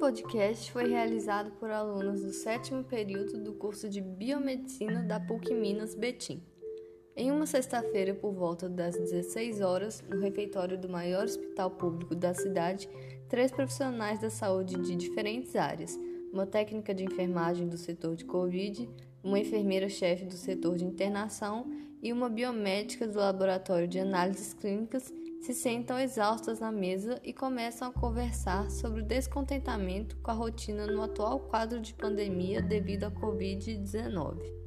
podcast foi realizado por alunos do sétimo período do curso de Biomedicina da PUC Minas Betim. Em uma sexta-feira, por volta das 16 horas, no refeitório do maior hospital público da cidade, três profissionais da saúde de diferentes áreas, uma técnica de enfermagem do setor de Covid, uma enfermeira-chefe do setor de internação e uma biomédica do laboratório de análises clínicas se sentam exaustas na mesa e começam a conversar sobre o descontentamento com a rotina no atual quadro de pandemia devido à Covid-19.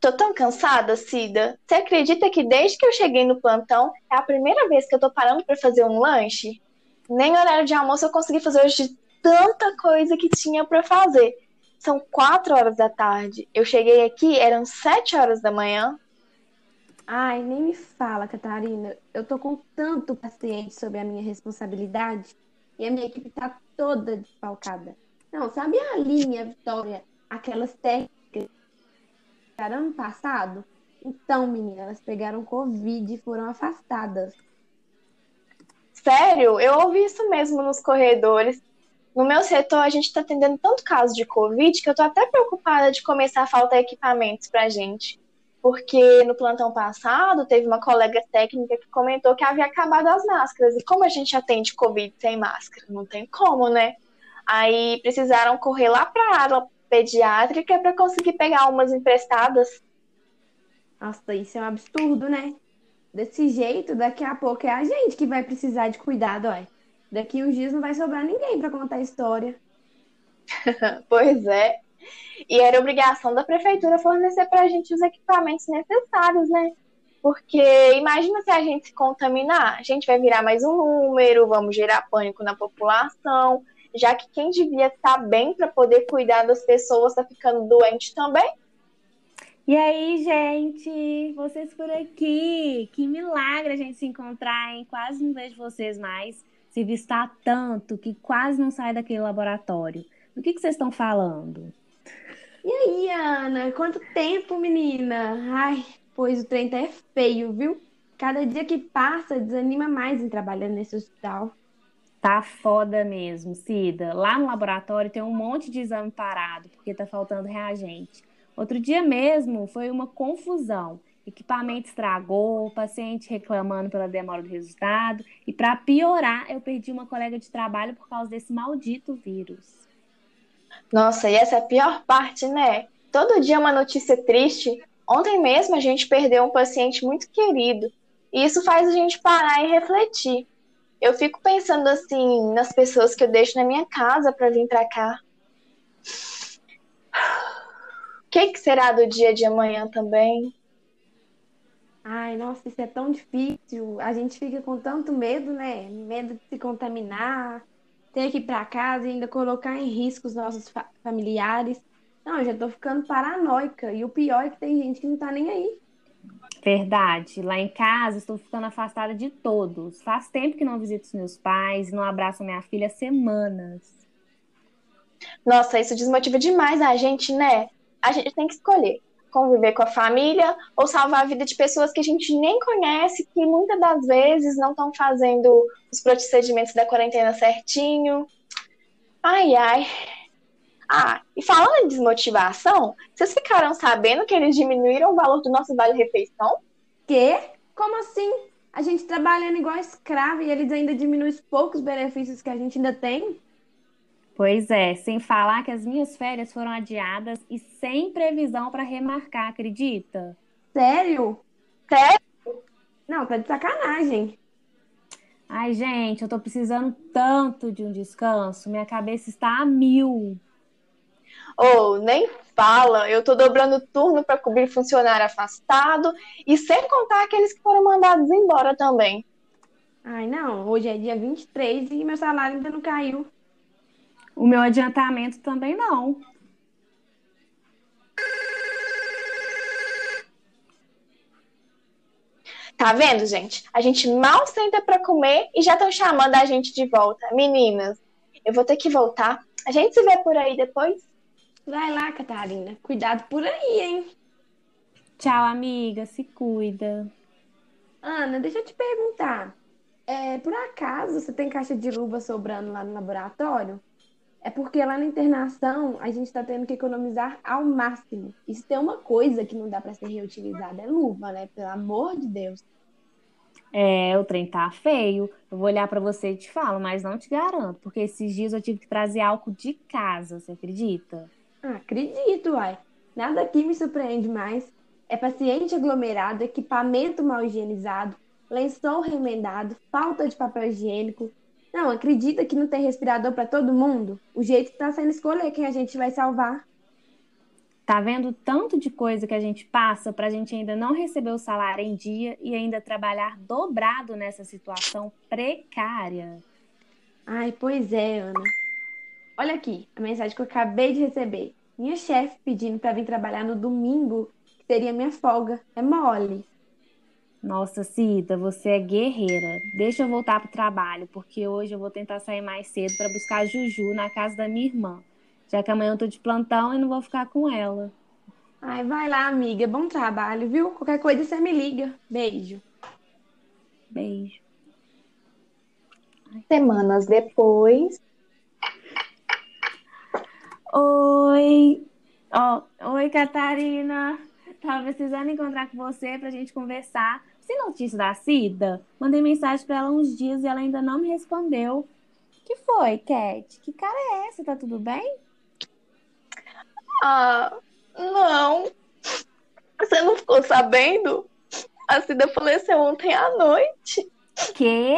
Tô tão cansada, Cida. Você acredita que desde que eu cheguei no plantão é a primeira vez que eu tô parando para fazer um lanche? Nem horário de almoço eu consegui fazer hoje tanta coisa que tinha para fazer. São quatro horas da tarde. Eu cheguei aqui, eram sete horas da manhã. Ai, nem me fala, Catarina. Eu tô com tanto paciente sobre a minha responsabilidade e a minha equipe tá toda desfalcada. Não, sabe a linha, Vitória? Aquelas técnicas ano passado? Então, menina, elas pegaram Covid e foram afastadas. Sério? Eu ouvi isso mesmo nos corredores. No meu setor, a gente está atendendo tanto caso de Covid que eu estou até preocupada de começar a faltar equipamentos para a gente. Porque no plantão passado, teve uma colega técnica que comentou que havia acabado as máscaras. E como a gente atende Covid sem máscara? Não tem como, né? Aí precisaram correr lá para a área pediátrica para conseguir pegar umas emprestadas. Nossa, isso é um absurdo, né? Desse jeito, daqui a pouco é a gente que vai precisar de cuidado, olha. Daqui uns dias não vai sobrar ninguém para contar a história. pois é. E era obrigação da prefeitura fornecer para a gente os equipamentos necessários, né? Porque imagina se a gente se contaminar, a gente vai virar mais um número, vamos gerar pânico na população, já que quem devia estar bem para poder cuidar das pessoas está ficando doente também. E aí, gente, vocês por aqui. Que milagre a gente se encontrar, hein? Quase não vejo vocês mais se vistar tanto que quase não sai daquele laboratório. Do que, que vocês estão falando? E aí, Ana? Quanto tempo, menina? Ai, pois o trem tá é feio, viu? Cada dia que passa desanima mais em trabalhar nesse hospital. Tá foda mesmo, Cida. Lá no laboratório tem um monte de exame parado, porque tá faltando reagente. Outro dia mesmo foi uma confusão equipamento estragou, o paciente reclamando pela demora do resultado. E para piorar, eu perdi uma colega de trabalho por causa desse maldito vírus. Nossa, e essa é a pior parte, né? Todo dia uma notícia triste. Ontem mesmo a gente perdeu um paciente muito querido. E isso faz a gente parar e refletir. Eu fico pensando assim nas pessoas que eu deixo na minha casa para vir para cá. O que, que será do dia de amanhã também? Ai, nossa, isso é tão difícil. A gente fica com tanto medo, né? Medo de se contaminar, ter que ir para casa e ainda colocar em risco os nossos fa familiares. Não, eu já tô ficando paranoica. E o pior é que tem gente que não tá nem aí. Verdade. Lá em casa estou ficando afastada de todos. Faz tempo que não visito os meus pais, não abraço minha filha há semanas. Nossa, isso desmotiva demais a gente, né? A gente tem que escolher conviver com a família ou salvar a vida de pessoas que a gente nem conhece, que muitas das vezes não estão fazendo os procedimentos da quarentena certinho. Ai, ai. Ah, e falando em desmotivação, vocês ficaram sabendo que eles diminuíram o valor do nosso vale-refeição? Quê? Como assim? A gente trabalhando igual escravo e eles ainda diminuem os poucos benefícios que a gente ainda tem? Pois é, sem falar que as minhas férias foram adiadas e sem previsão para remarcar, acredita? Sério? Sério? Não, tá de sacanagem. Ai, gente, eu tô precisando tanto de um descanso, minha cabeça está a mil. Ou oh, nem fala, eu tô dobrando turno para cobrir funcionário afastado e sem contar aqueles que foram mandados embora também. Ai, não, hoje é dia 23 e meu salário ainda não caiu. O meu adiantamento também não. Tá vendo, gente? A gente mal senta para comer e já estão chamando a gente de volta. Meninas, eu vou ter que voltar. A gente se vê por aí depois. Vai lá, Catarina. Cuidado por aí, hein? Tchau, amiga. Se cuida. Ana, deixa eu te perguntar. É, por acaso você tem caixa de luva sobrando lá no laboratório? É porque lá na internação a gente está tendo que economizar ao máximo. E se tem uma coisa que não dá para ser reutilizada é luva, né? Pelo amor de Deus. É, o trem tá feio. Eu vou olhar para você e te falo, mas não te garanto, porque esses dias eu tive que trazer álcool de casa, você acredita? Ah, acredito, uai. Nada aqui me surpreende mais. É paciente aglomerado, equipamento mal higienizado, lençol remendado, falta de papel higiênico, não, acredita que não tem respirador para todo mundo? O jeito está sendo escolher quem a gente vai salvar. Tá vendo tanto de coisa que a gente passa para a gente ainda não receber o salário em dia e ainda trabalhar dobrado nessa situação precária? Ai, pois é, Ana. Olha aqui a mensagem que eu acabei de receber. Minha chefe pedindo para vir trabalhar no domingo, que seria minha folga. É mole. Nossa, Cida, você é guerreira. Deixa eu voltar pro trabalho, porque hoje eu vou tentar sair mais cedo para buscar a Juju na casa da minha irmã. Já que amanhã eu tô de plantão e não vou ficar com ela. Ai, vai lá, amiga. Bom trabalho, viu? Qualquer coisa você me liga. Beijo. Beijo. Semanas depois. Oi. Oh, oi, Catarina. Tava precisando encontrar com você pra gente conversar sem notícia da Cida? Mandei mensagem para ela uns dias e ela ainda não me respondeu. que foi, Cat? Que cara é essa? Tá tudo bem? Ah, não. Você não ficou sabendo? A Cida faleceu ontem à noite. Quê?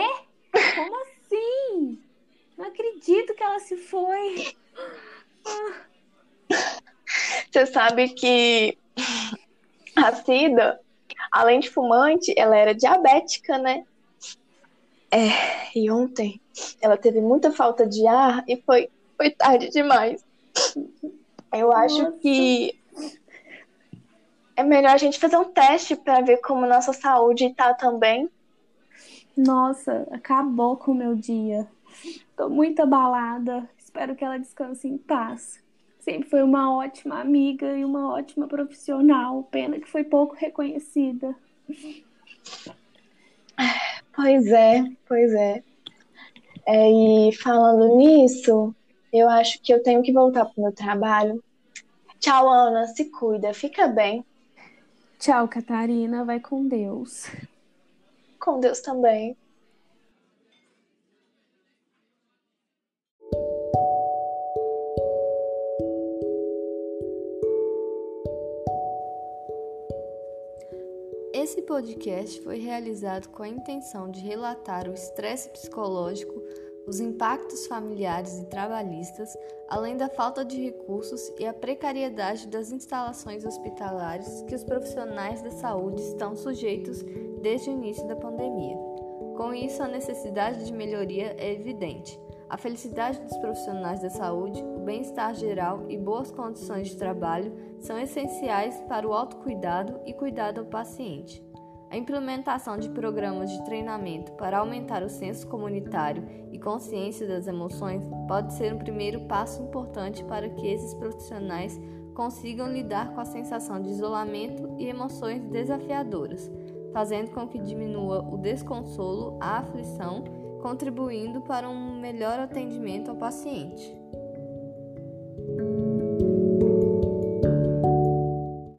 Como assim? Não acredito que ela se foi. Você sabe que a Cida além de fumante, ela era diabética, né? É, e ontem ela teve muita falta de ar e foi, foi tarde demais. Eu acho Nossa. que é melhor a gente fazer um teste para ver como nossa saúde tá também. Nossa, acabou com o meu dia. Tô muito abalada. Espero que ela descanse em paz. Sempre foi uma ótima amiga e uma ótima profissional. Pena que foi pouco reconhecida. Pois é, pois é. é. E falando nisso, eu acho que eu tenho que voltar pro meu trabalho. Tchau, Ana. Se cuida. Fica bem. Tchau, Catarina. Vai com Deus. Com Deus também. Esse podcast foi realizado com a intenção de relatar o estresse psicológico, os impactos familiares e trabalhistas, além da falta de recursos e a precariedade das instalações hospitalares que os profissionais da saúde estão sujeitos desde o início da pandemia. Com isso, a necessidade de melhoria é evidente. A felicidade dos profissionais da saúde, bem-estar geral e boas condições de trabalho são essenciais para o autocuidado e cuidado ao paciente. A implementação de programas de treinamento para aumentar o senso comunitário e consciência das emoções pode ser um primeiro passo importante para que esses profissionais consigam lidar com a sensação de isolamento e emoções desafiadoras, fazendo com que diminua o desconsolo, a aflição contribuindo para um melhor atendimento ao paciente.